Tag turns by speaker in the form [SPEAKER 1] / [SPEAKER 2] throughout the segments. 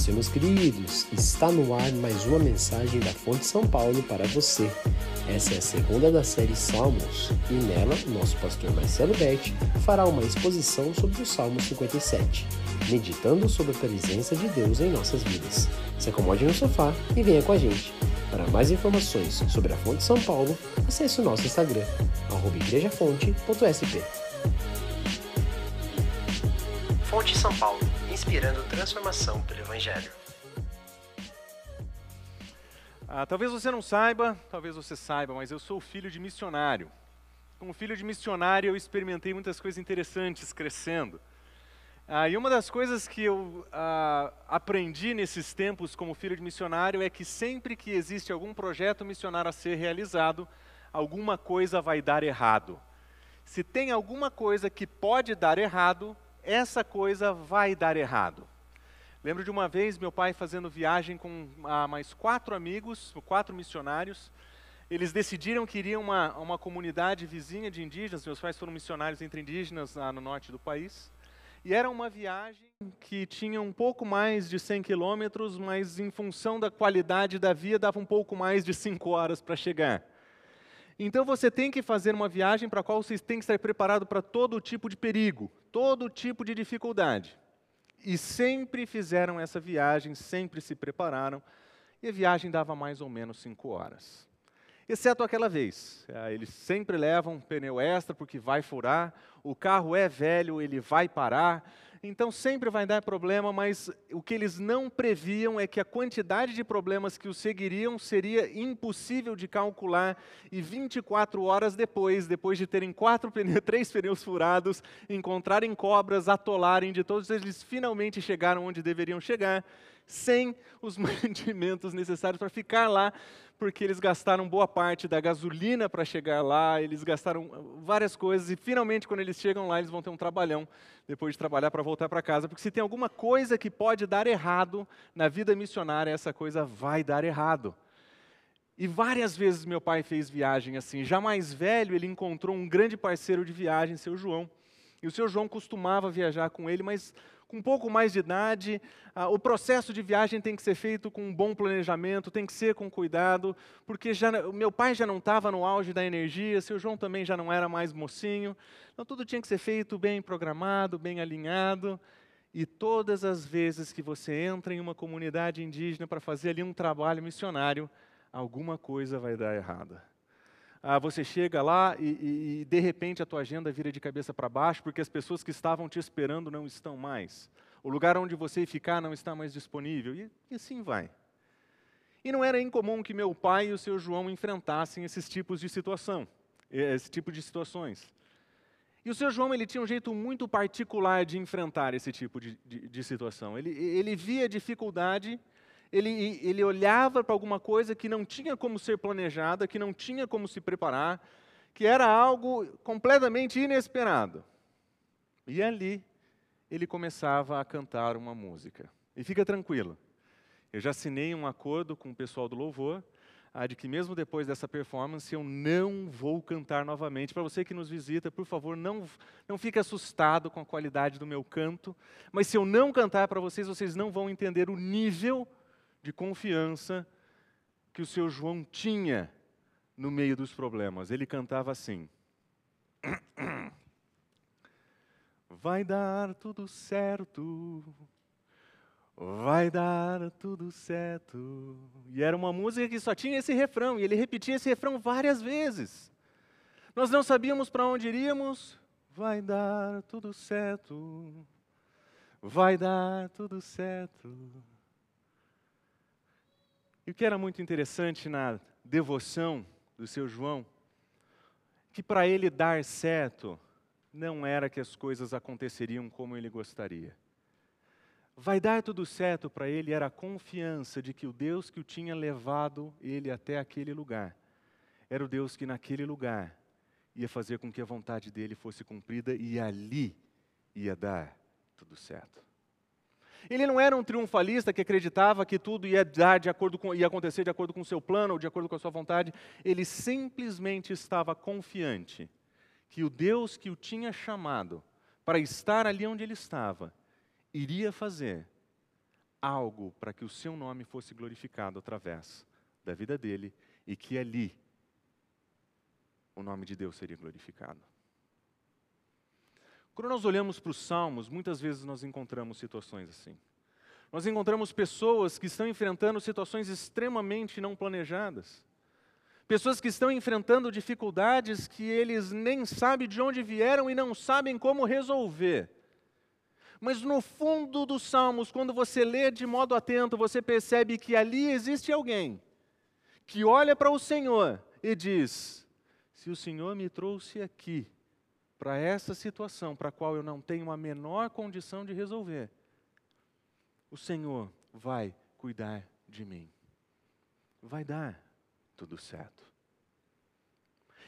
[SPEAKER 1] Isso, meus queridos, está no ar mais uma mensagem da Fonte São Paulo para você. Essa é a segunda da série Salmos e nela nosso pastor Marcelo Berti fará uma exposição sobre o Salmo 57, meditando sobre a presença de Deus em nossas vidas. Se acomode no sofá e venha com a gente. Para mais informações sobre a Fonte São Paulo, acesse o nosso Instagram, igrejafonte.sp. Fonte São Paulo, inspirando transformação pelo Evangelho.
[SPEAKER 2] Ah, talvez você não saiba, talvez você saiba, mas eu sou filho de missionário. Como filho de missionário, eu experimentei muitas coisas interessantes crescendo. Ah, e uma das coisas que eu ah, aprendi nesses tempos como filho de missionário é que sempre que existe algum projeto missionário a ser realizado, alguma coisa vai dar errado. Se tem alguma coisa que pode dar errado, essa coisa vai dar errado. Lembro de uma vez meu pai fazendo viagem com ah, mais quatro amigos, quatro missionários. Eles decidiram que iriam uma, uma comunidade vizinha de indígenas. Meus pais foram missionários entre indígenas ah, no norte do país. E era uma viagem que tinha um pouco mais de 100 quilômetros, mas em função da qualidade da via, dava um pouco mais de 5 horas para chegar. Então você tem que fazer uma viagem para a qual você tem que estar preparado para todo tipo de perigo, todo tipo de dificuldade. E sempre fizeram essa viagem, sempre se prepararam, e a viagem dava mais ou menos cinco horas. Exceto aquela vez. É, eles sempre levam pneu extra porque vai furar, o carro é velho, ele vai parar, então sempre vai dar problema, mas o que eles não previam é que a quantidade de problemas que os seguiriam seria impossível de calcular e 24 horas depois, depois de terem quatro pneus, três pneus furados, encontrarem cobras, atolarem de todos, eles finalmente chegaram onde deveriam chegar, sem os mantimentos necessários para ficar lá porque eles gastaram boa parte da gasolina para chegar lá, eles gastaram várias coisas e finalmente quando eles chegam lá eles vão ter um trabalhão depois de trabalhar para voltar para casa, porque se tem alguma coisa que pode dar errado na vida missionária, essa coisa vai dar errado. E várias vezes meu pai fez viagem assim. Já mais velho, ele encontrou um grande parceiro de viagem, seu João. E o seu João costumava viajar com ele, mas com um pouco mais de idade, ah, o processo de viagem tem que ser feito com um bom planejamento, tem que ser com cuidado, porque já, meu pai já não estava no auge da energia, seu João também já não era mais mocinho, então tudo tinha que ser feito bem programado, bem alinhado. E todas as vezes que você entra em uma comunidade indígena para fazer ali um trabalho missionário, alguma coisa vai dar errada ah, você chega lá e, e, e, de repente a tua agenda vira de cabeça para baixo porque as pessoas que estavam te esperando não estão mais. O lugar onde você ficar não está mais disponível. E, e assim vai. E não era incomum que meu pai e o seu João enfrentassem esses tipos de situação, esse tipo de situações. E o seu João ele tinha um jeito muito particular de enfrentar esse tipo de, de, de situação. Ele, ele via dificuldade ele, ele olhava para alguma coisa que não tinha como ser planejada, que não tinha como se preparar, que era algo completamente inesperado. E ali ele começava a cantar uma música. E fica tranquilo, eu já assinei um acordo com o pessoal do louvor, ah, de que mesmo depois dessa performance eu não vou cantar novamente. Para você que nos visita, por favor, não, não fique assustado com a qualidade do meu canto, mas se eu não cantar para vocês, vocês não vão entender o nível de confiança que o seu João tinha no meio dos problemas. Ele cantava assim: Vai dar tudo certo, vai dar tudo certo. E era uma música que só tinha esse refrão, e ele repetia esse refrão várias vezes. Nós não sabíamos para onde iríamos, vai dar tudo certo, vai dar tudo certo. E o que era muito interessante na devoção do seu João, que para ele dar certo, não era que as coisas aconteceriam como ele gostaria. Vai dar tudo certo para ele era a confiança de que o Deus que o tinha levado ele até aquele lugar, era o Deus que naquele lugar ia fazer com que a vontade dele fosse cumprida e ali ia dar tudo certo. Ele não era um triunfalista que acreditava que tudo ia, dar de acordo com, ia acontecer de acordo com o seu plano ou de acordo com a sua vontade. Ele simplesmente estava confiante que o Deus que o tinha chamado para estar ali onde ele estava, iria fazer algo para que o seu nome fosse glorificado através da vida dele e que ali o nome de Deus seria glorificado. Quando nós olhamos para os salmos, muitas vezes nós encontramos situações assim. Nós encontramos pessoas que estão enfrentando situações extremamente não planejadas. Pessoas que estão enfrentando dificuldades que eles nem sabem de onde vieram e não sabem como resolver. Mas no fundo dos Salmos, quando você lê de modo atento, você percebe que ali existe alguém que olha para o Senhor e diz: Se o Senhor me trouxe aqui para essa situação para a qual eu não tenho a menor condição de resolver, o Senhor vai cuidar de mim. Vai dar tudo certo.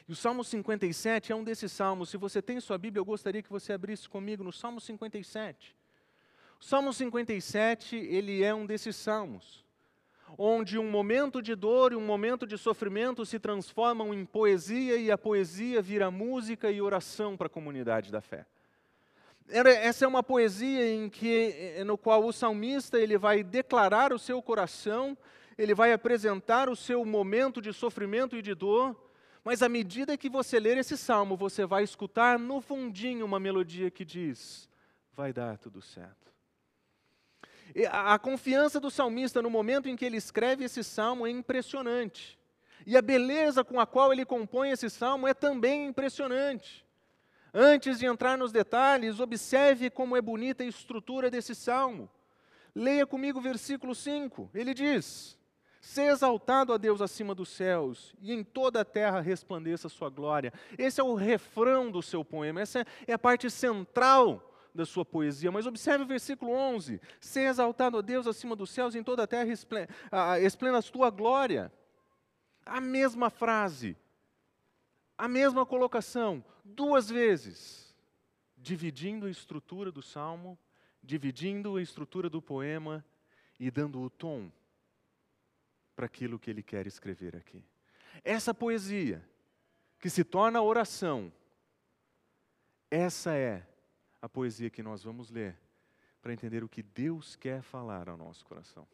[SPEAKER 2] E o Salmo 57 é um desses salmos. Se você tem sua Bíblia, eu gostaria que você abrisse comigo no Salmo 57. O Salmo 57, ele é um desses salmos, onde um momento de dor e um momento de sofrimento se transformam em poesia e a poesia vira música e oração para a comunidade da fé. Essa é uma poesia em que, eh, no qual o salmista ele vai declarar o seu coração, ele vai apresentar o seu momento de sofrimento e de dor, mas à medida que você ler esse salmo, você vai escutar no fundinho uma melodia que diz: vai dar tudo certo. A, a confiança do salmista no momento em que ele escreve esse salmo é impressionante. E a beleza com a qual ele compõe esse salmo é também impressionante. Antes de entrar nos detalhes, observe como é bonita a estrutura desse salmo. Leia comigo o versículo 5. Ele diz: Ser exaltado a Deus acima dos céus, e em toda a terra resplandeça a sua glória. Esse é o refrão do seu poema, essa é a parte central da sua poesia. Mas observe o versículo 11: Ser exaltado a Deus acima dos céus, em toda a terra esplenda a tua glória. A mesma frase, a mesma colocação, duas vezes, dividindo a estrutura do salmo, dividindo a estrutura do poema e dando o tom para aquilo que ele quer escrever aqui. Essa poesia, que se torna oração, essa é a poesia que nós vamos ler para entender o que Deus quer falar ao nosso coração.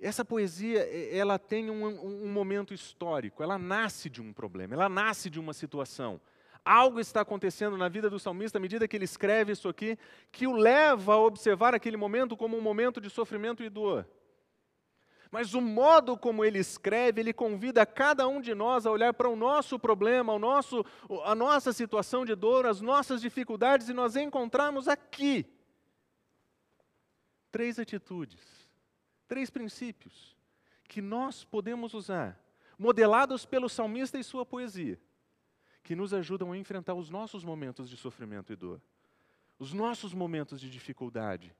[SPEAKER 2] Essa poesia, ela tem um, um, momento histórico, ela nasce de um problema, ela nasce de uma situação. Algo está acontecendo na vida do salmista à medida que ele escreve isso aqui, que o leva a observar aquele momento como um momento de sofrimento e dor. Mas o modo como ele escreve, ele convida cada um de nós a olhar para o nosso problema, o nosso, a nossa situação de dor, as nossas dificuldades, e nós encontramos aqui três atitudes, três princípios que nós podemos usar, modelados pelo salmista e sua poesia, que nos ajudam a enfrentar os nossos momentos de sofrimento e dor, os nossos momentos de dificuldade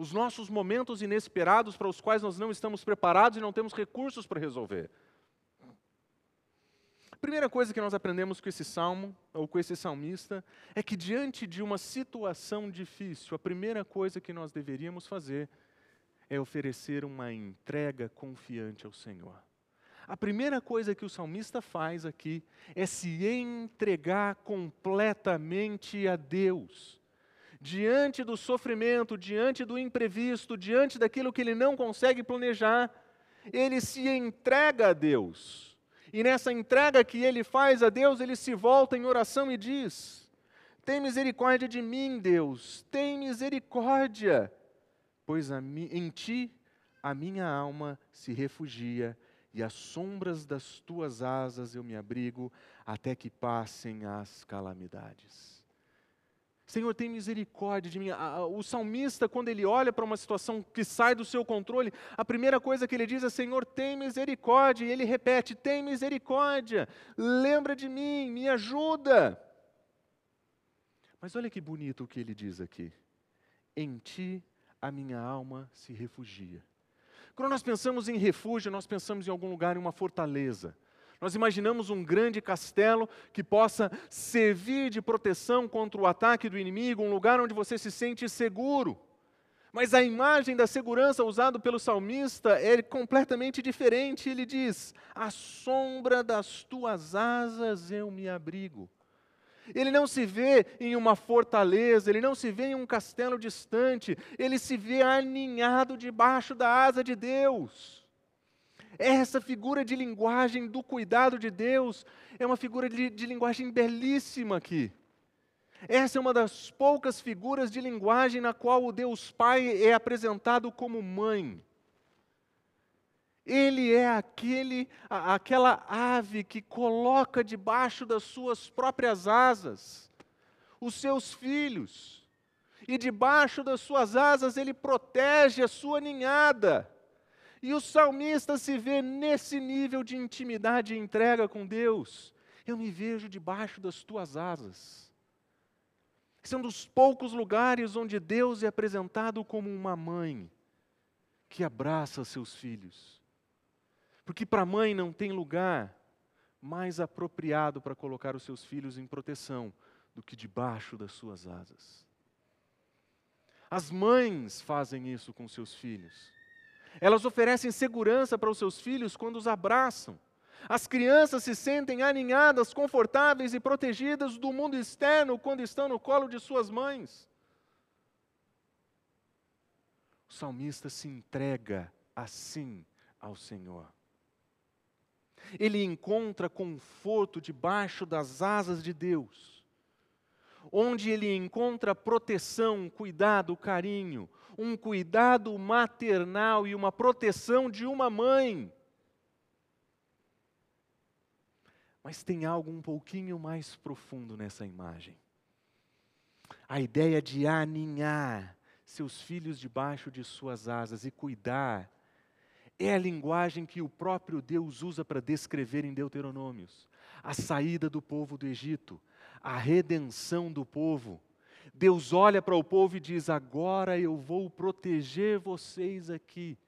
[SPEAKER 2] os nossos momentos inesperados para os quais nós não estamos preparados e não temos recursos para resolver. A primeira coisa que nós aprendemos com esse salmo, ou com esse salmista, é que diante de uma situação difícil, a primeira coisa que nós deveríamos fazer é oferecer uma entrega confiante ao Senhor. A primeira coisa que o salmista faz aqui é se entregar completamente a Deus diante do sofrimento, diante do imprevisto, diante daquilo que ele não consegue planejar, ele se entrega a Deus. E nessa entrega que ele faz a Deus, ele se volta em oração e diz: Tem misericórdia de mim, Deus, tem misericórdia, pois em ti a minha alma se refugia e às sombras das tuas asas eu me abrigo até que passem as calamidades. Senhor, tem misericórdia de mim. O salmista, quando ele olha para uma situação que sai do seu controle, a primeira coisa que ele diz é: Senhor, tem misericórdia. E ele repete: tem misericórdia, lembra de mim, me ajuda. Mas olha que bonito o que ele diz aqui: Em ti a minha alma se refugia. Quando nós pensamos em refúgio, nós pensamos em algum lugar, em uma fortaleza. Nós imaginamos um grande castelo que possa servir de proteção contra o ataque do inimigo, um lugar onde você se sente seguro. Mas a imagem da segurança usada pelo salmista é completamente diferente. Ele diz: À sombra das tuas asas eu me abrigo. Ele não se vê em uma fortaleza, ele não se vê em um castelo distante, ele se vê aninhado debaixo da asa de Deus. Essa figura de linguagem do cuidado de Deus é uma figura de, de linguagem belíssima aqui. Essa é uma das poucas figuras de linguagem na qual o Deus Pai é apresentado como mãe. Ele é aquele, aquela ave que coloca debaixo das suas próprias asas os seus filhos. E debaixo das suas asas ele protege a sua ninhada. E o salmista se vê nesse nível de intimidade e entrega com Deus. Eu me vejo debaixo das tuas asas. Esse é um dos poucos lugares onde Deus é apresentado como uma mãe que abraça seus filhos. Porque para a mãe não tem lugar mais apropriado para colocar os seus filhos em proteção do que debaixo das suas asas. As mães fazem isso com seus filhos. Elas oferecem segurança para os seus filhos quando os abraçam. As crianças se sentem aninhadas, confortáveis e protegidas do mundo externo quando estão no colo de suas mães. O salmista se entrega assim ao Senhor. Ele encontra conforto debaixo das asas de Deus, onde ele encontra proteção, cuidado, carinho, um cuidado maternal e uma proteção de uma mãe. Mas tem algo um pouquinho mais profundo nessa imagem. A ideia de aninhar seus filhos debaixo de suas asas e cuidar é a linguagem que o próprio Deus usa para descrever em Deuteronômios a saída do povo do Egito, a redenção do povo. Deus olha para o povo e diz: Agora eu vou proteger vocês aqui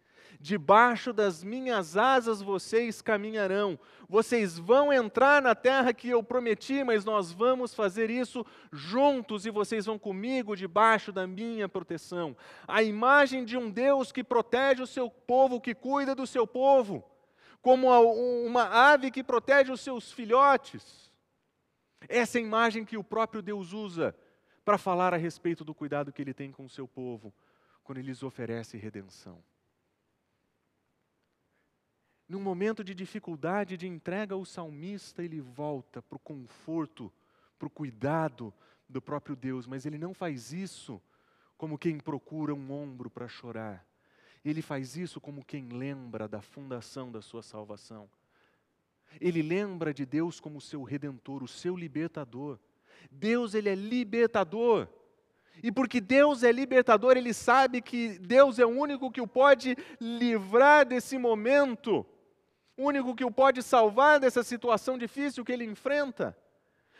[SPEAKER 2] debaixo das minhas asas vocês caminharão. Vocês vão entrar na terra que eu prometi, mas nós vamos fazer isso juntos e vocês vão comigo debaixo da minha proteção. A imagem de um Deus que protege o seu povo, que cuida do seu povo, como uma ave que protege os seus filhotes. Essa é a imagem que o próprio Deus usa para falar a respeito do cuidado que ele tem com o seu povo, quando ele lhes oferece redenção. Num momento de dificuldade, de entrega, o salmista ele volta para o conforto, para o cuidado do próprio Deus, mas ele não faz isso como quem procura um ombro para chorar. Ele faz isso como quem lembra da fundação da sua salvação. Ele lembra de Deus como seu redentor, o seu libertador. Deus ele é libertador. E porque Deus é libertador, ele sabe que Deus é o único que o pode livrar desse momento o único que o pode salvar dessa situação difícil que ele enfrenta.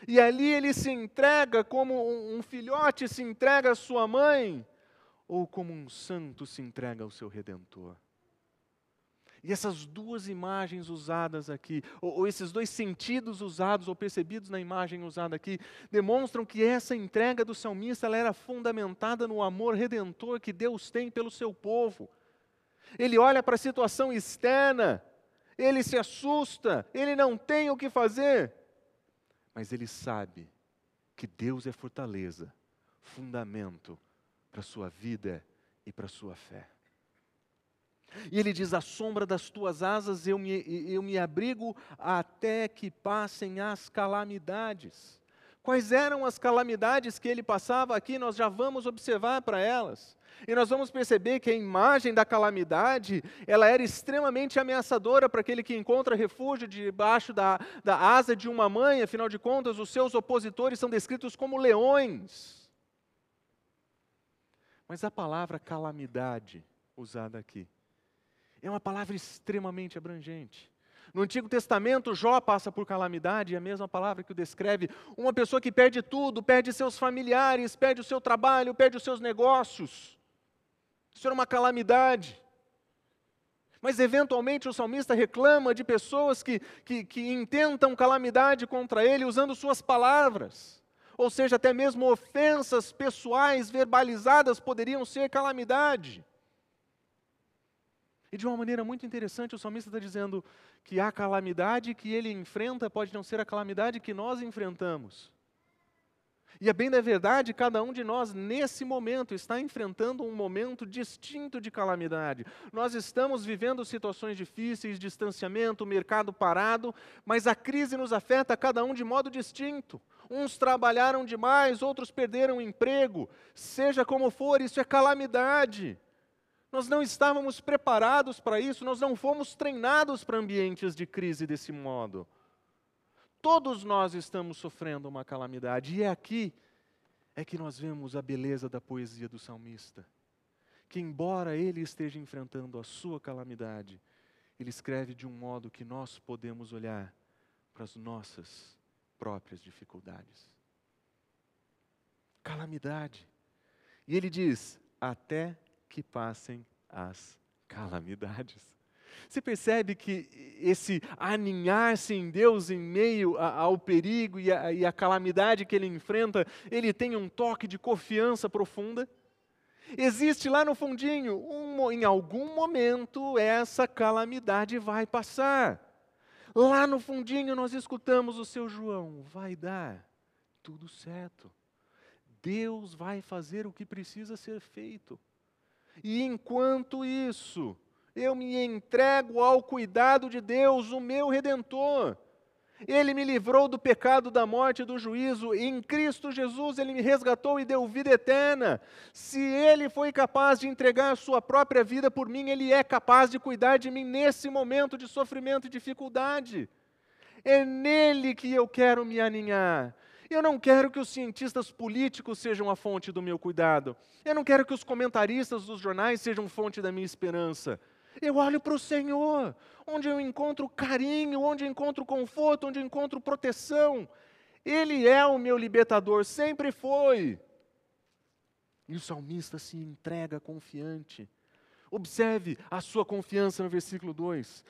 [SPEAKER 2] E ali ele se entrega como um filhote se entrega à sua mãe, ou como um santo se entrega ao seu redentor. E essas duas imagens usadas aqui, ou, ou, esses dois sentidos usados ou percebidos na imagem usada aqui, demonstram que essa entrega do salmista ela era fundamentada no amor redentor que Deus tem pelo seu povo. Ele olha para a situação externa ele se assusta, ele não tem o que fazer, mas ele sabe que Deus é fortaleza, fundamento para a sua vida e para a sua fé. E ele diz: À sombra das tuas asas eu me, eu me abrigo até que passem as calamidades. Quais eram as calamidades que ele passava aqui? Nós já vamos observar para elas. E nós vamos perceber que a imagem da calamidade, ela era extremamente ameaçadora para aquele que encontra refúgio debaixo da, da asa de uma mãe, afinal de contas, os seus opositores são descritos como leões. Mas a palavra calamidade usada aqui é uma palavra extremamente abrangente. No Antigo Testamento, Jó passa por calamidade, é a mesma palavra que o descreve. Uma pessoa que perde tudo, perde seus familiares, perde o seu trabalho, perde os seus negócios. Isso era uma calamidade. Mas, eventualmente, o salmista reclama de pessoas que, que, que intentam calamidade contra ele usando suas palavras. Ou seja, até mesmo ofensas pessoais verbalizadas poderiam ser calamidade. E de uma maneira muito interessante, o salmista está dizendo que a calamidade que ele enfrenta pode não ser a calamidade que nós enfrentamos. E é bem da verdade, cada um de nós, nesse momento, está enfrentando um momento distinto de calamidade. Nós estamos vivendo situações difíceis, distanciamento, mercado parado, mas a crise nos afeta cada um de modo distinto. Uns trabalharam demais, outros perderam o emprego. Seja como for, isso é calamidade. Nós não estávamos preparados para isso, nós não fomos treinados para ambientes de crise desse modo. Todos nós estamos sofrendo uma calamidade, e é aqui é que nós vemos a beleza da poesia do salmista. Que, embora ele esteja enfrentando a sua calamidade, ele escreve de um modo que nós podemos olhar para as nossas próprias dificuldades. Calamidade. E ele diz: até que passem as calamidades. Você percebe que esse aninhar-se em Deus em meio ao perigo e a, e a calamidade que ele enfrenta, ele tem um toque de confiança profunda? Existe lá no fundinho, um, em algum momento essa calamidade vai passar. Lá no fundinho nós escutamos o seu João, vai dar tudo certo. Deus vai fazer o que precisa ser feito. E enquanto isso, eu me entrego ao cuidado de Deus, o meu redentor. Ele me livrou do pecado, da morte e do juízo. Em Cristo Jesus ele me resgatou e deu vida eterna. Se ele foi capaz de entregar sua própria vida por mim, ele é capaz de cuidar de mim nesse momento de sofrimento e dificuldade. É nele que eu quero me aninhar. Eu não quero que os cientistas políticos sejam a fonte do meu cuidado. Eu não quero que os comentaristas dos jornais sejam fonte da minha esperança. Eu olho para o Senhor, onde eu encontro carinho, onde eu encontro conforto, onde eu encontro proteção. Ele é o meu libertador, sempre foi. E o salmista se entrega confiante. Observe a sua confiança no versículo 2.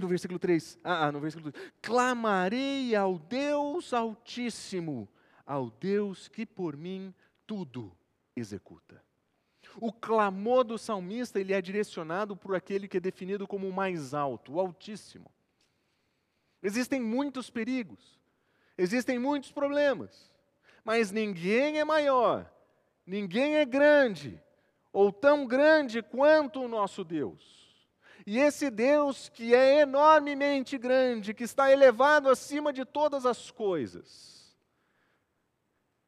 [SPEAKER 2] no versículo 3. Ah, ah, no versículo 2. Clamarei ao Deus Altíssimo, ao Deus que por mim tudo executa. O clamor do salmista ele é direcionado por aquele que é definido como o mais alto, o Altíssimo. Existem muitos perigos, existem muitos problemas, mas ninguém é maior, ninguém é grande, ou tão grande quanto o nosso Deus. E esse Deus que é enormemente grande, que está elevado acima de todas as coisas,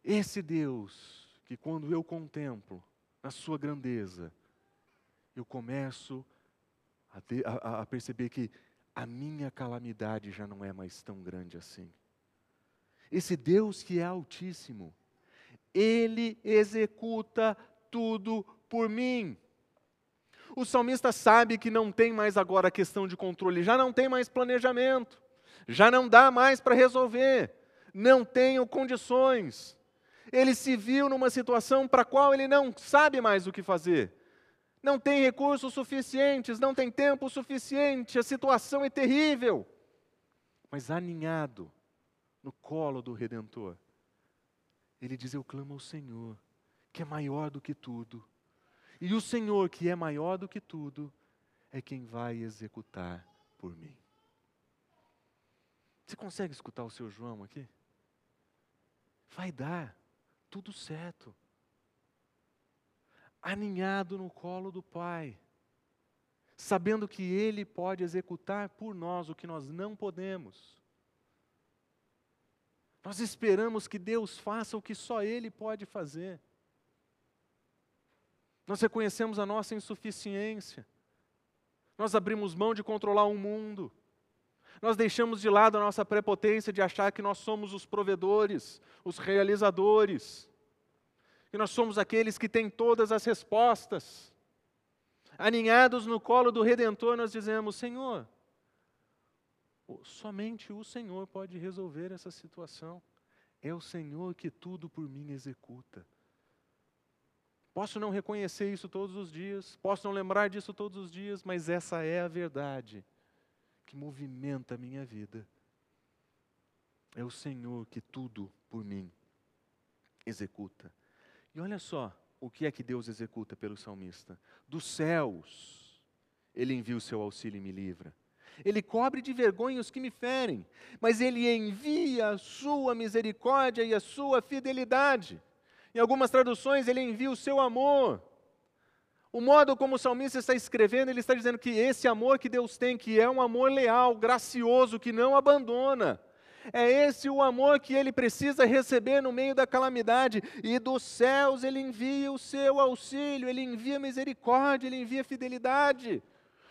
[SPEAKER 2] esse Deus que quando eu contemplo, na sua grandeza, eu começo a, ter, a, a perceber que a minha calamidade já não é mais tão grande assim. Esse Deus que é Altíssimo, Ele executa tudo por mim. O salmista sabe que não tem mais agora a questão de controle, já não tem mais planejamento, já não dá mais para resolver, não tenho condições ele se viu numa situação para a qual ele não sabe mais o que fazer. Não tem recursos suficientes, não tem tempo suficiente, a situação é terrível. Mas aninhado no colo do Redentor, ele diz: Eu clamo ao Senhor, que é maior do que tudo. E o Senhor, que é maior do que tudo, é quem vai executar por mim. Você consegue escutar o seu João aqui? Vai dar tudo certo. Aninhado no colo do Pai, sabendo que Ele pode executar por nós o que nós não podemos. Nós esperamos que Deus faça o que só Ele pode fazer. Nós reconhecemos a nossa insuficiência. Nós abrimos mão de controlar o mundo. Nós deixamos de lado a nossa prepotência de achar que nós somos os provedores, os realizadores, que nós somos aqueles que têm todas as respostas. Aninhados no colo do Redentor, nós dizemos: Senhor, somente o Senhor pode resolver essa situação. É o Senhor que tudo por mim executa. Posso não reconhecer isso todos os dias, posso não lembrar disso todos os dias, mas essa é a verdade que movimenta a minha vida. É o Senhor que tudo por mim executa. E olha só o que é que Deus executa pelo salmista: dos céus, Ele envia o seu auxílio e me livra. Ele cobre de vergonha os que me ferem, mas ele envia a sua misericórdia e a sua fidelidade. Em algumas traduções, ele envia o seu amor. O modo como o salmista está escrevendo, ele está dizendo que esse amor que Deus tem, que é um amor leal, gracioso, que não abandona, é esse o amor que ele precisa receber no meio da calamidade, e dos céus ele envia o seu auxílio, ele envia misericórdia, ele envia fidelidade.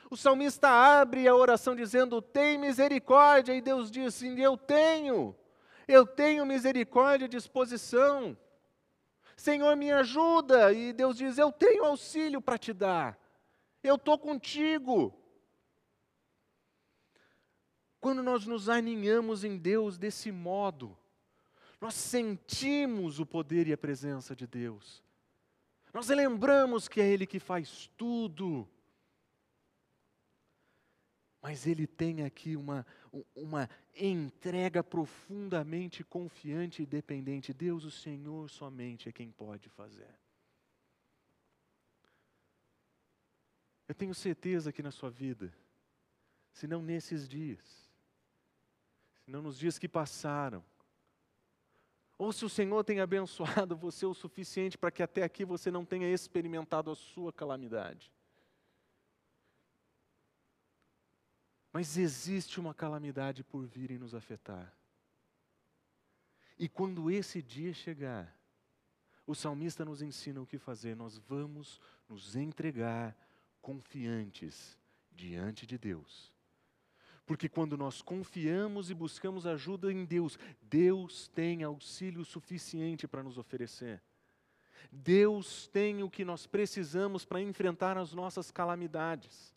[SPEAKER 2] O salmista abre a oração dizendo: Tem misericórdia, e Deus diz sim, Eu tenho, eu tenho misericórdia e disposição. Senhor, me ajuda. E Deus diz: Eu tenho auxílio para te dar. Eu estou contigo. Quando nós nos aninhamos em Deus desse modo, nós sentimos o poder e a presença de Deus. Nós lembramos que é Ele que faz tudo. Mas ele tem aqui uma, uma entrega profundamente confiante e dependente. Deus, o Senhor, somente é quem pode fazer. Eu tenho certeza que na sua vida, se não nesses dias, se não nos dias que passaram, ou se o Senhor tem abençoado você o suficiente para que até aqui você não tenha experimentado a sua calamidade. Mas existe uma calamidade por vir e nos afetar. E quando esse dia chegar, o salmista nos ensina o que fazer. Nós vamos nos entregar confiantes diante de Deus. Porque quando nós confiamos e buscamos ajuda em Deus, Deus tem auxílio suficiente para nos oferecer. Deus tem o que nós precisamos para enfrentar as nossas calamidades.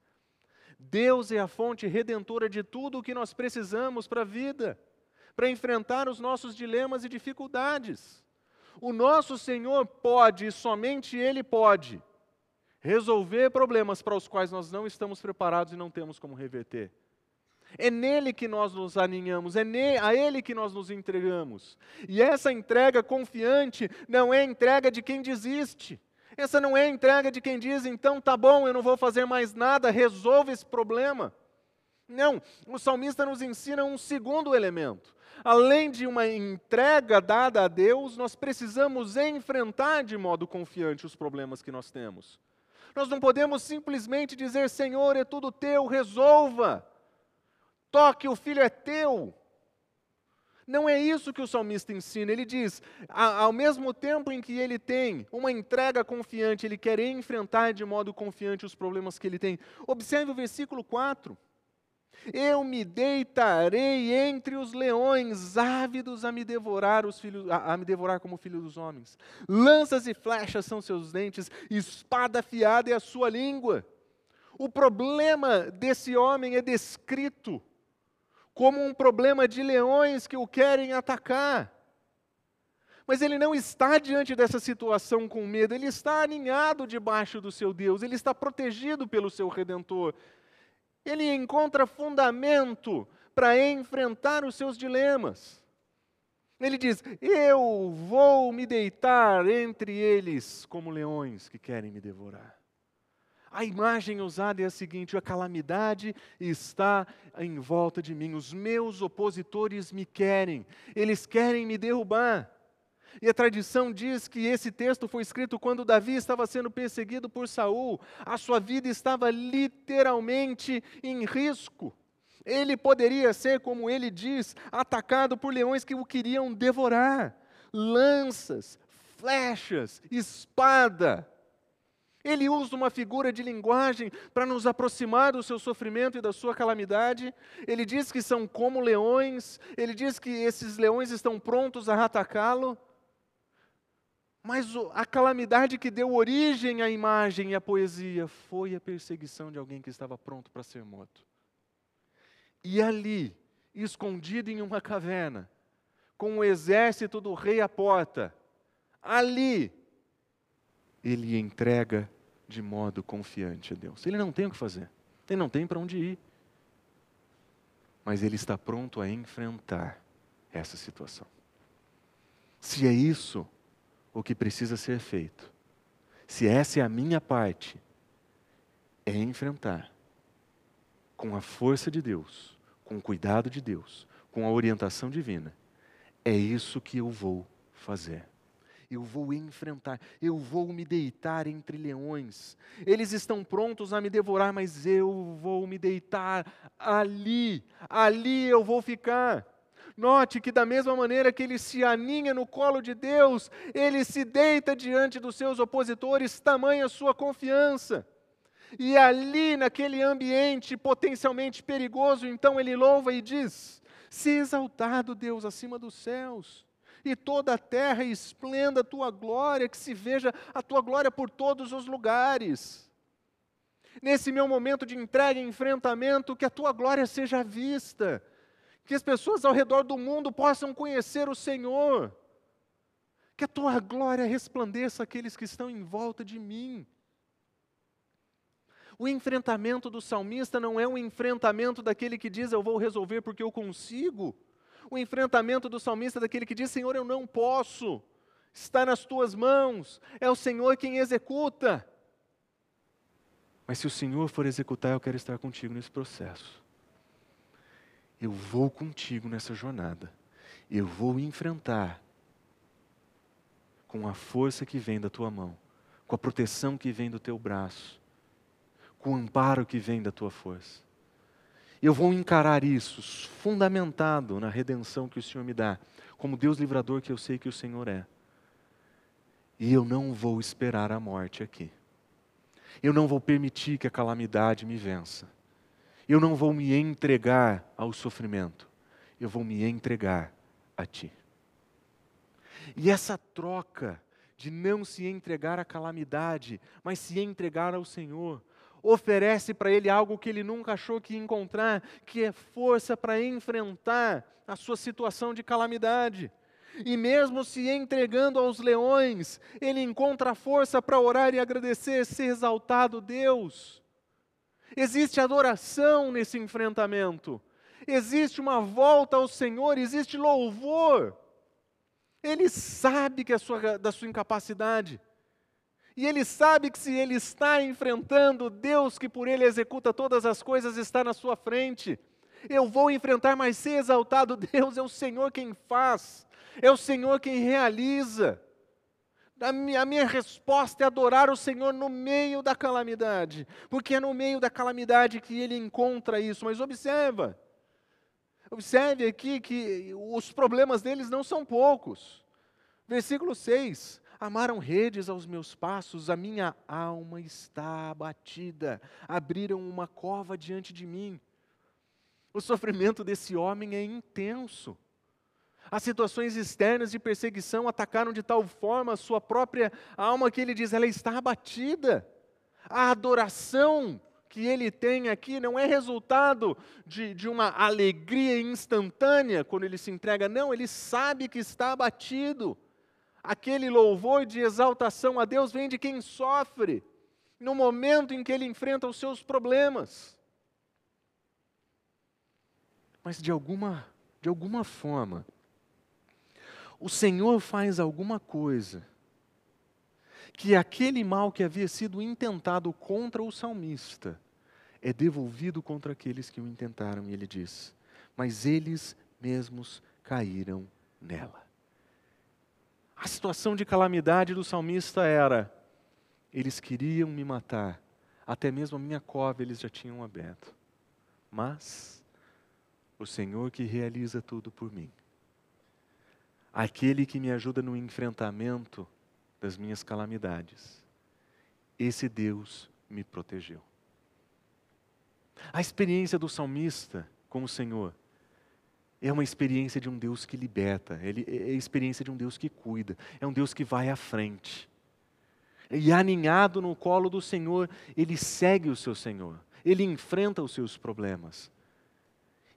[SPEAKER 2] Deus é a fonte redentora de tudo o que nós precisamos para a vida, para enfrentar os nossos dilemas e dificuldades. O nosso Senhor pode, e somente Ele pode, resolver problemas para os quais nós não estamos preparados e não temos como reverter. É nele que nós nos aninhamos, é a ele que nós nos entregamos. E essa entrega confiante não é entrega de quem desiste. Essa não é a entrega de quem diz, então tá bom, eu não vou fazer mais nada, resolve esse problema. Não, o salmista nos ensina um segundo elemento. Além de uma entrega dada a Deus, nós precisamos enfrentar de modo confiante os problemas que nós temos. Nós não podemos simplesmente dizer, Senhor, é tudo teu, resolva. Toque, o filho é teu. Não é isso que o salmista ensina. Ele diz: ao mesmo tempo em que ele tem uma entrega confiante, ele quer enfrentar de modo confiante os problemas que ele tem. Observe o versículo 4. Eu me deitarei entre os leões, ávidos a me devorar, os filhos, a, a me devorar como filho dos homens. Lanças e flechas são seus dentes, espada afiada é a sua língua. O problema desse homem é descrito como um problema de leões que o querem atacar. Mas ele não está diante dessa situação com medo, ele está aninhado debaixo do seu Deus, ele está protegido pelo seu redentor. Ele encontra fundamento para enfrentar os seus dilemas. Ele diz: Eu vou me deitar entre eles como leões que querem me devorar. A imagem usada é a seguinte: a calamidade está em volta de mim, os meus opositores me querem, eles querem me derrubar. E a tradição diz que esse texto foi escrito quando Davi estava sendo perseguido por Saul. A sua vida estava literalmente em risco. Ele poderia ser, como ele diz, atacado por leões que o queriam devorar. Lanças, flechas, espada. Ele usa uma figura de linguagem para nos aproximar do seu sofrimento e da sua calamidade. Ele diz que são como leões, ele diz que esses leões estão prontos a atacá-lo. Mas a calamidade que deu origem à imagem e à poesia foi a perseguição de alguém que estava pronto para ser morto. E ali, escondido em uma caverna, com o exército do rei à porta, ali ele entrega de modo confiante a Deus. Ele não tem o que fazer, ele não tem para onde ir. Mas ele está pronto a enfrentar essa situação. Se é isso o que precisa ser feito, se essa é a minha parte, é enfrentar com a força de Deus, com o cuidado de Deus, com a orientação divina, é isso que eu vou fazer. Eu vou enfrentar, eu vou me deitar entre leões. Eles estão prontos a me devorar, mas eu vou me deitar ali, ali eu vou ficar. Note que, da mesma maneira que ele se aninha no colo de Deus, ele se deita diante dos seus opositores, tamanha sua confiança. E ali, naquele ambiente potencialmente perigoso, então ele louva e diz: Se exaltado Deus acima dos céus, e toda a terra esplenda a tua glória, que se veja a tua glória por todos os lugares. Nesse meu momento de entrega e enfrentamento, que a tua glória seja vista que as pessoas ao redor do mundo possam conhecer o Senhor, que a tua glória resplandeça aqueles que estão em volta de mim. O enfrentamento do salmista não é um enfrentamento daquele que diz eu vou resolver porque eu consigo. O enfrentamento do salmista daquele que diz Senhor, eu não posso, está nas tuas mãos, é o Senhor quem executa. Mas se o Senhor for executar, eu quero estar contigo nesse processo. Eu vou contigo nessa jornada. Eu vou enfrentar com a força que vem da tua mão, com a proteção que vem do teu braço, com o amparo que vem da tua força. Eu vou encarar isso fundamentado na redenção que o Senhor me dá, como Deus livrador que eu sei que o Senhor é. E eu não vou esperar a morte aqui. Eu não vou permitir que a calamidade me vença. Eu não vou me entregar ao sofrimento, eu vou me entregar a Ti. E essa troca de não se entregar à calamidade, mas se entregar ao Senhor, oferece para ele algo que ele nunca achou que ia encontrar, que é força para enfrentar a sua situação de calamidade. E mesmo se entregando aos leões, ele encontra força para orar e agradecer, ser exaltado Deus. Existe adoração nesse enfrentamento. Existe uma volta ao Senhor, existe louvor. Ele sabe que é sua, da sua incapacidade. E ele sabe que se ele está enfrentando, Deus que por ele executa todas as coisas está na sua frente. Eu vou enfrentar, mas ser exaltado, Deus é o Senhor quem faz, é o Senhor quem realiza. A minha, resposta é adorar o Senhor no meio da calamidade, porque é no meio da calamidade que ele encontra isso. Mas observa, observe aqui que os problemas deles não são poucos. Versículo 6: Amaram redes aos meus passos, a minha alma está abatida, abriram uma cova diante de mim. O sofrimento desse homem é intenso. As situações externas de perseguição atacaram de tal forma a sua própria alma que ele diz, ela está abatida. A adoração que ele tem aqui não é resultado de, de uma alegria instantânea quando ele se entrega, não, ele sabe que está abatido. Aquele louvor de exaltação a Deus vem de quem sofre, no momento em que ele enfrenta os seus problemas. Mas de alguma, de alguma forma, o Senhor faz alguma coisa que aquele mal que havia sido intentado contra o salmista é devolvido contra aqueles que o intentaram, e ele diz: Mas eles mesmos caíram nela. A situação de calamidade do salmista era: eles queriam me matar, até mesmo a minha cova eles já tinham aberto. Mas o Senhor que realiza tudo por mim aquele que me ajuda no enfrentamento das minhas calamidades. Esse Deus me protegeu. A experiência do salmista com o Senhor é uma experiência de um Deus que liberta, ele, é a experiência de um Deus que cuida, é um Deus que vai à frente. E aninhado no colo do Senhor, ele segue o seu Senhor, ele enfrenta os seus problemas.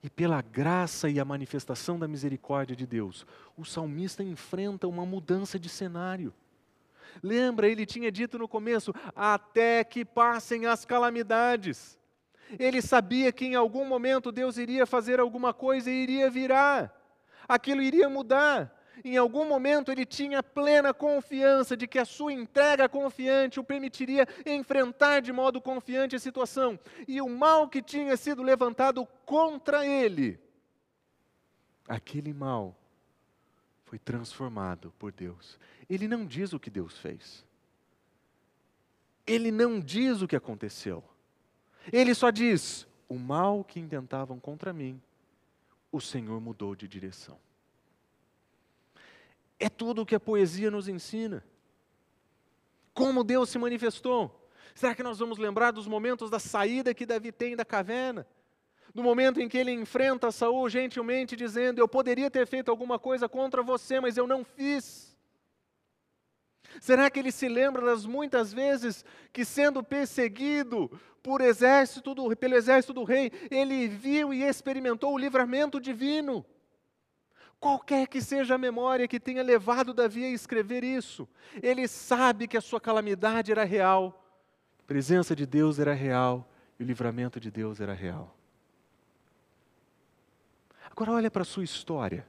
[SPEAKER 2] E pela graça e a manifestação da misericórdia de Deus, o salmista enfrenta uma mudança de cenário. Lembra, ele tinha dito no começo: até que passem as calamidades. Ele sabia que em algum momento Deus iria fazer alguma coisa e iria virar, aquilo iria mudar. em algum momento ele tinha plena confiança de que a sua entrega confiante o permitiria enfrentar de modo confiante a situação. E o mal que tinha sido levantado contra ele, aquele mal foi transformado por Deus. Ele não diz o que Deus fez. Ele não diz o que aconteceu. Ele só diz: o mal que intentavam contra mim, o Senhor mudou de direção. É tudo o que a poesia nos ensina. Como Deus se manifestou. Será que nós vamos lembrar dos momentos da saída que Davi tem da caverna? Do momento em que ele enfrenta Saul gentilmente dizendo: Eu poderia ter feito alguma coisa contra você, mas eu não fiz. Será que ele se lembra das muitas vezes que, sendo perseguido por exército do, pelo exército do rei, ele viu e experimentou o livramento divino? Qualquer que seja a memória que tenha levado Davi a escrever isso, ele sabe que a sua calamidade era real, a presença de Deus era real e o livramento de Deus era real. Agora olha para a sua história.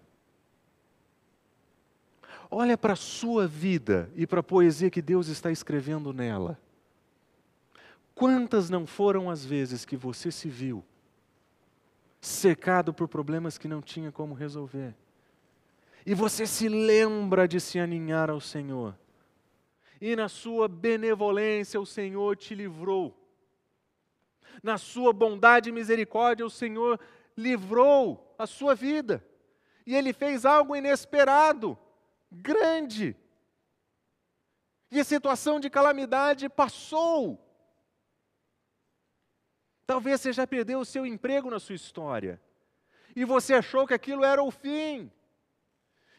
[SPEAKER 2] Olha para a sua vida e para a poesia que Deus está escrevendo nela. Quantas não foram as vezes que você se viu cercado por problemas que não tinha como resolver? E você se lembra de se aninhar ao Senhor. E na sua benevolência o Senhor te livrou. Na sua bondade e misericórdia o Senhor livrou a sua vida. E Ele fez algo inesperado, grande. E a situação de calamidade passou. Talvez você já perdeu o seu emprego na sua história. E você achou que aquilo era o fim.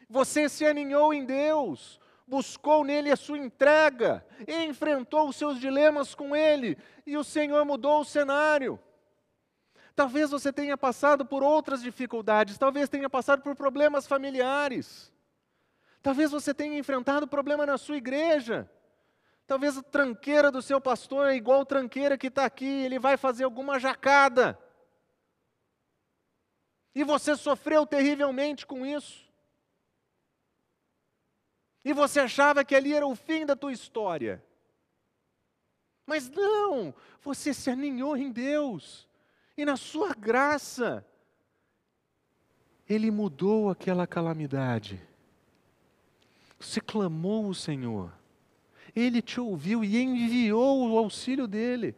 [SPEAKER 2] Você se aninhou em Deus, buscou nele a sua entrega, enfrentou os seus dilemas com ele, e o Senhor mudou o cenário. Talvez você tenha passado por outras dificuldades, talvez tenha passado por problemas familiares. Talvez você tenha enfrentado problema na sua igreja. Talvez a tranqueira do seu pastor é igual a tranqueira que está aqui, ele vai fazer alguma jacada. E você sofreu terrivelmente com isso. E você achava que ali era o fim da tua história. Mas não, você se aninhou em Deus. E na sua graça, Ele mudou aquela calamidade. Você clamou o Senhor. Ele te ouviu e enviou o auxílio dele.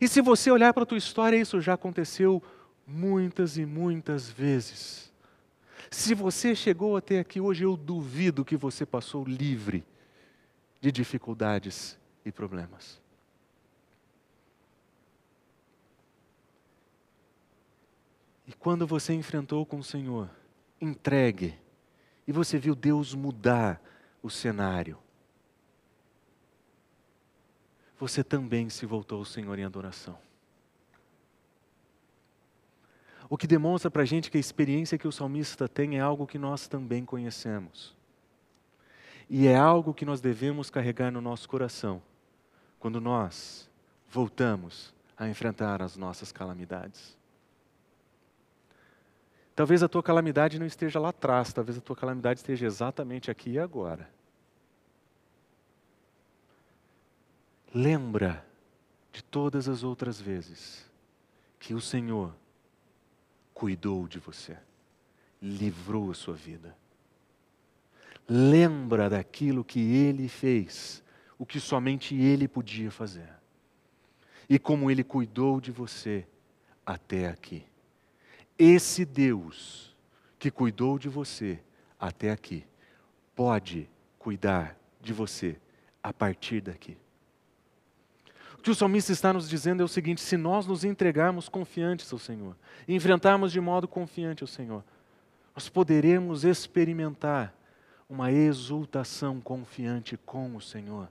[SPEAKER 2] E se você olhar para a tua história, isso já aconteceu muitas e muitas vezes. Se você chegou até aqui hoje, eu duvido que você passou livre de dificuldades e problemas. E quando você enfrentou com o Senhor, entregue, e você viu Deus mudar o cenário, você também se voltou ao Senhor em adoração. O que demonstra para a gente que a experiência que o salmista tem é algo que nós também conhecemos. E é algo que nós devemos carregar no nosso coração quando nós voltamos a enfrentar as nossas calamidades. Talvez a tua calamidade não esteja lá atrás, talvez a tua calamidade esteja exatamente aqui e agora. Lembra de todas as outras vezes que o Senhor cuidou de você, livrou a sua vida. Lembra daquilo que ele fez, o que somente ele podia fazer. E como ele cuidou de você até aqui. Esse Deus que cuidou de você até aqui, pode cuidar de você a partir daqui. O que o salmista está nos dizendo é o seguinte: se nós nos entregarmos confiantes ao Senhor, enfrentarmos de modo confiante ao Senhor, nós poderemos experimentar uma exultação confiante com o Senhor.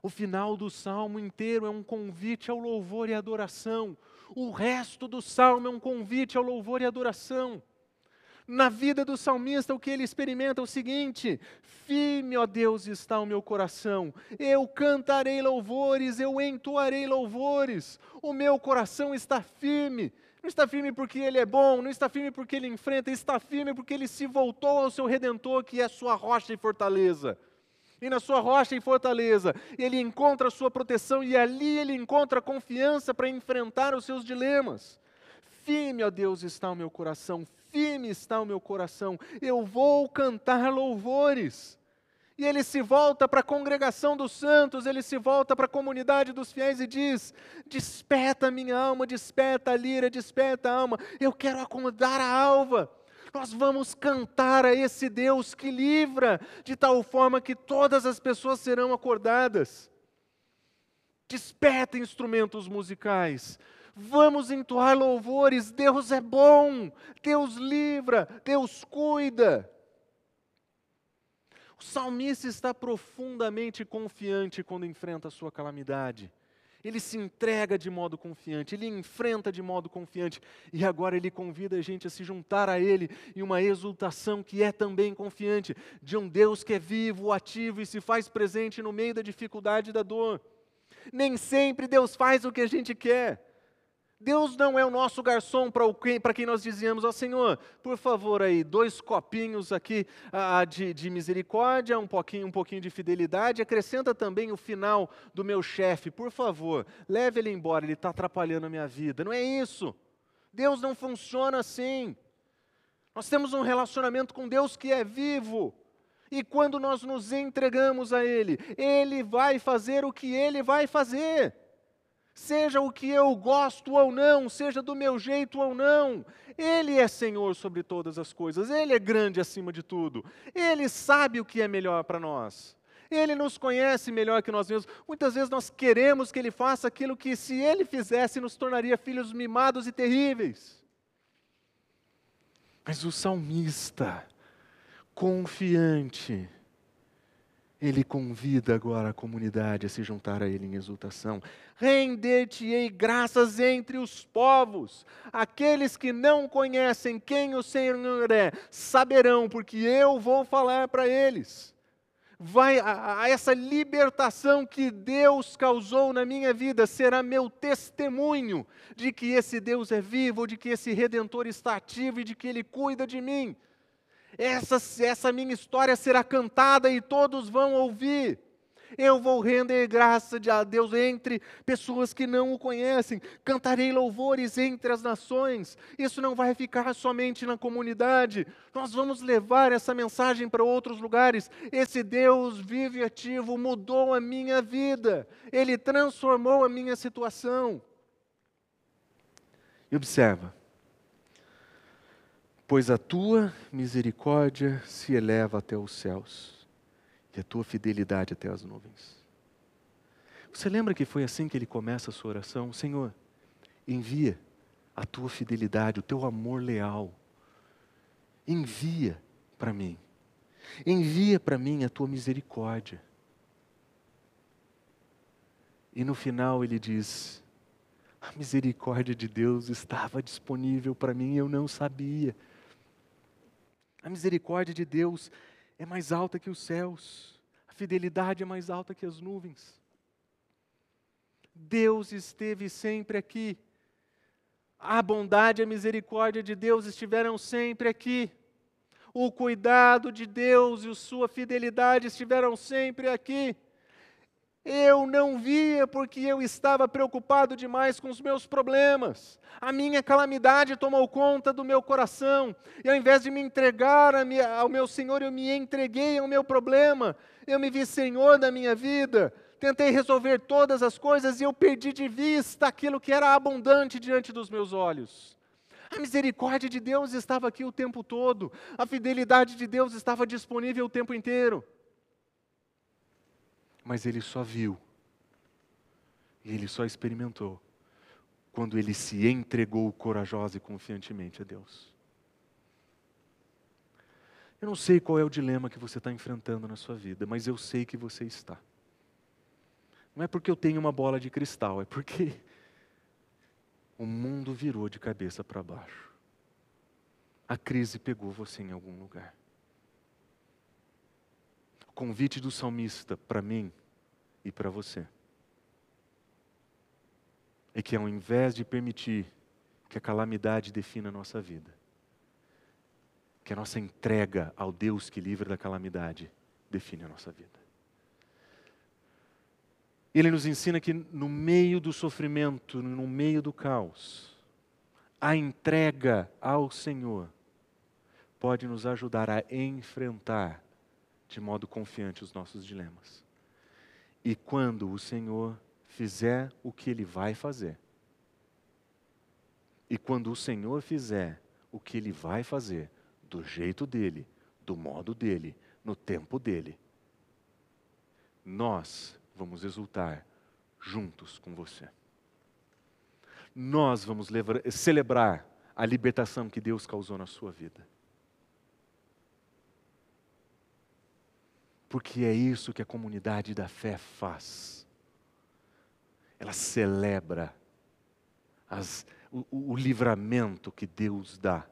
[SPEAKER 2] O final do salmo inteiro é um convite ao louvor e adoração. O resto do salmo é um convite ao louvor e adoração. Na vida do salmista, o que ele experimenta é o seguinte: firme, ó Deus, está o meu coração. Eu cantarei louvores, eu entoarei louvores. O meu coração está firme. Não está firme porque ele é bom, não está firme porque ele enfrenta, está firme porque ele se voltou ao seu redentor, que é sua rocha e fortaleza. E na sua rocha e fortaleza, ele encontra a sua proteção e ali ele encontra confiança para enfrentar os seus dilemas. Firme, ó Deus, está o meu coração, firme está o meu coração. Eu vou cantar louvores. E ele se volta para a congregação dos santos, ele se volta para a comunidade dos fiéis e diz: Desperta minha alma, desperta a lira, desperta a alma, eu quero acomodar a alva. Nós vamos cantar a esse Deus que livra, de tal forma que todas as pessoas serão acordadas. Desperta instrumentos musicais, vamos entoar louvores. Deus é bom, Deus livra, Deus cuida. O salmista está profundamente confiante quando enfrenta a sua calamidade. Ele se entrega de modo confiante, ele enfrenta de modo confiante, e agora ele convida a gente a se juntar a ele em uma exultação que é também confiante, de um Deus que é vivo, ativo e se faz presente no meio da dificuldade e da dor. Nem sempre Deus faz o que a gente quer. Deus não é o nosso garçom para quem nós dizíamos, ó oh, Senhor, por favor aí, dois copinhos aqui ah, de, de, misericórdia, um pouquinho, um pouquinho de fidelidade, acrescenta também o final do meu chefe, por favor, leve ele embora, ele está atrapalhando a minha vida. Não é isso. Deus não funciona assim. Nós temos um relacionamento com Deus que é vivo. E quando nós nos entregamos a Ele, Ele vai fazer o que Ele vai fazer seja o que eu gosto ou não, seja do meu jeito ou não, Ele é Senhor sobre todas as coisas, Ele é grande acima de tudo, Ele sabe o que é melhor para nós. Ele nos conhece melhor que nós mesmos. Muitas vezes nós queremos que Ele faça aquilo que, se Ele fizesse, nos tornaria filhos mimados e terríveis. Mas o salmista, confiante, ele convida agora a comunidade a se juntar a ele em exultação. Render-te-ei graças entre os povos. Aqueles que não conhecem quem o Senhor é, saberão, porque eu vou falar para eles. Vai a, a essa libertação que Deus causou na minha vida será meu testemunho de que esse Deus é vivo, de que esse redentor está ativo e de que ele cuida de mim essa, essa minha história será cantada e todos vão ouvir. Eu vou render graça a Deus entre pessoas que não o conhecem. Cantarei louvores entre as nações. Isso não vai ficar somente na comunidade. Nós vamos levar essa mensagem para outros lugares. Esse Deus vivo e ativo mudou a minha vida. Ele transformou a minha situação. E observa pois a tua misericórdia se eleva até os céus e a tua fidelidade até as nuvens. Você lembra que foi assim que ele começa a sua oração? Senhor, envia a tua fidelidade, o teu amor leal. Envia para mim. Envia para mim a tua misericórdia. E no final ele diz: a misericórdia de Deus estava disponível para mim eu não sabia. A misericórdia de Deus é mais alta que os céus, a fidelidade é mais alta que as nuvens. Deus esteve sempre aqui. A bondade e a misericórdia de Deus estiveram sempre aqui. O cuidado de Deus e a sua fidelidade estiveram sempre aqui. Eu não via porque eu estava preocupado demais com os meus problemas. A minha calamidade tomou conta do meu coração. E ao invés de me entregar ao meu Senhor, eu me entreguei ao meu problema. Eu me vi Senhor da minha vida. Tentei resolver todas as coisas e eu perdi de vista aquilo que era abundante diante dos meus olhos. A misericórdia de Deus estava aqui o tempo todo. A fidelidade de Deus estava disponível o tempo inteiro mas ele só viu, e ele só experimentou, quando ele se entregou corajosa e confiantemente a Deus. Eu não sei qual é o dilema que você está enfrentando na sua vida, mas eu sei que você está. Não é porque eu tenho uma bola de cristal, é porque o mundo virou de cabeça para baixo. A crise pegou você em algum lugar convite do salmista para mim e para você é que ao invés de permitir que a calamidade defina a nossa vida. Que a nossa entrega ao Deus que livra da calamidade define a nossa vida. Ele nos ensina que no meio do sofrimento, no meio do caos, a entrega ao Senhor pode nos ajudar a enfrentar de modo confiante os nossos dilemas. E quando o Senhor fizer o que Ele vai fazer, e quando o Senhor fizer o que Ele vai fazer, do jeito dele, do modo dele, no tempo dele, nós vamos exultar juntos com você. Nós vamos celebrar a libertação que Deus causou na sua vida. Porque é isso que a comunidade da fé faz. Ela celebra as, o, o livramento que Deus dá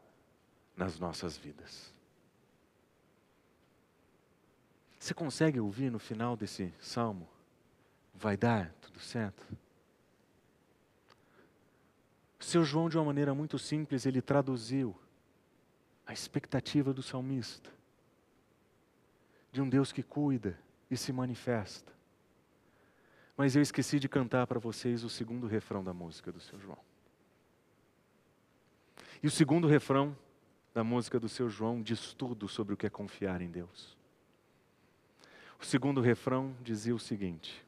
[SPEAKER 2] nas nossas vidas. Você consegue ouvir no final desse salmo? Vai dar tudo certo? Seu João, de uma maneira muito simples, ele traduziu a expectativa do salmista de um Deus que cuida e se manifesta. Mas eu esqueci de cantar para vocês o segundo refrão da música do seu João. E o segundo refrão da música do seu João diz tudo sobre o que é confiar em Deus. O segundo refrão dizia o seguinte: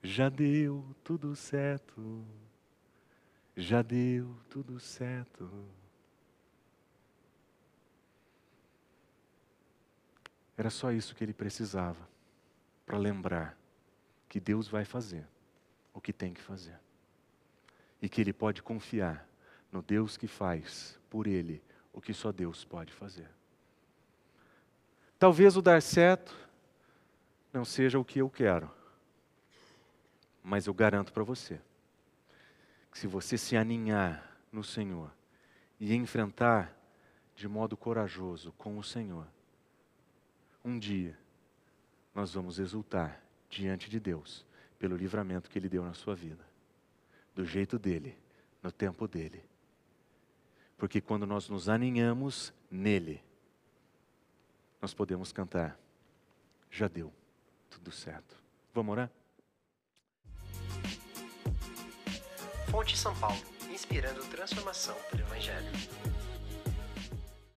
[SPEAKER 2] Já deu tudo certo, já deu tudo certo. Era só isso que ele precisava para lembrar que Deus vai fazer o que tem que fazer e que ele pode confiar no Deus que faz por ele o que só Deus pode fazer. Talvez o dar certo não seja o que eu quero, mas eu garanto para você que se você se aninhar no Senhor e enfrentar de modo corajoso com o Senhor, um dia nós vamos exultar diante de Deus pelo livramento que Ele deu na sua vida, do jeito dele, no tempo dele. Porque quando nós nos aninhamos nele, nós podemos cantar: já deu tudo certo. Vamos orar?
[SPEAKER 1] Fonte São Paulo, inspirando transformação pelo Evangelho.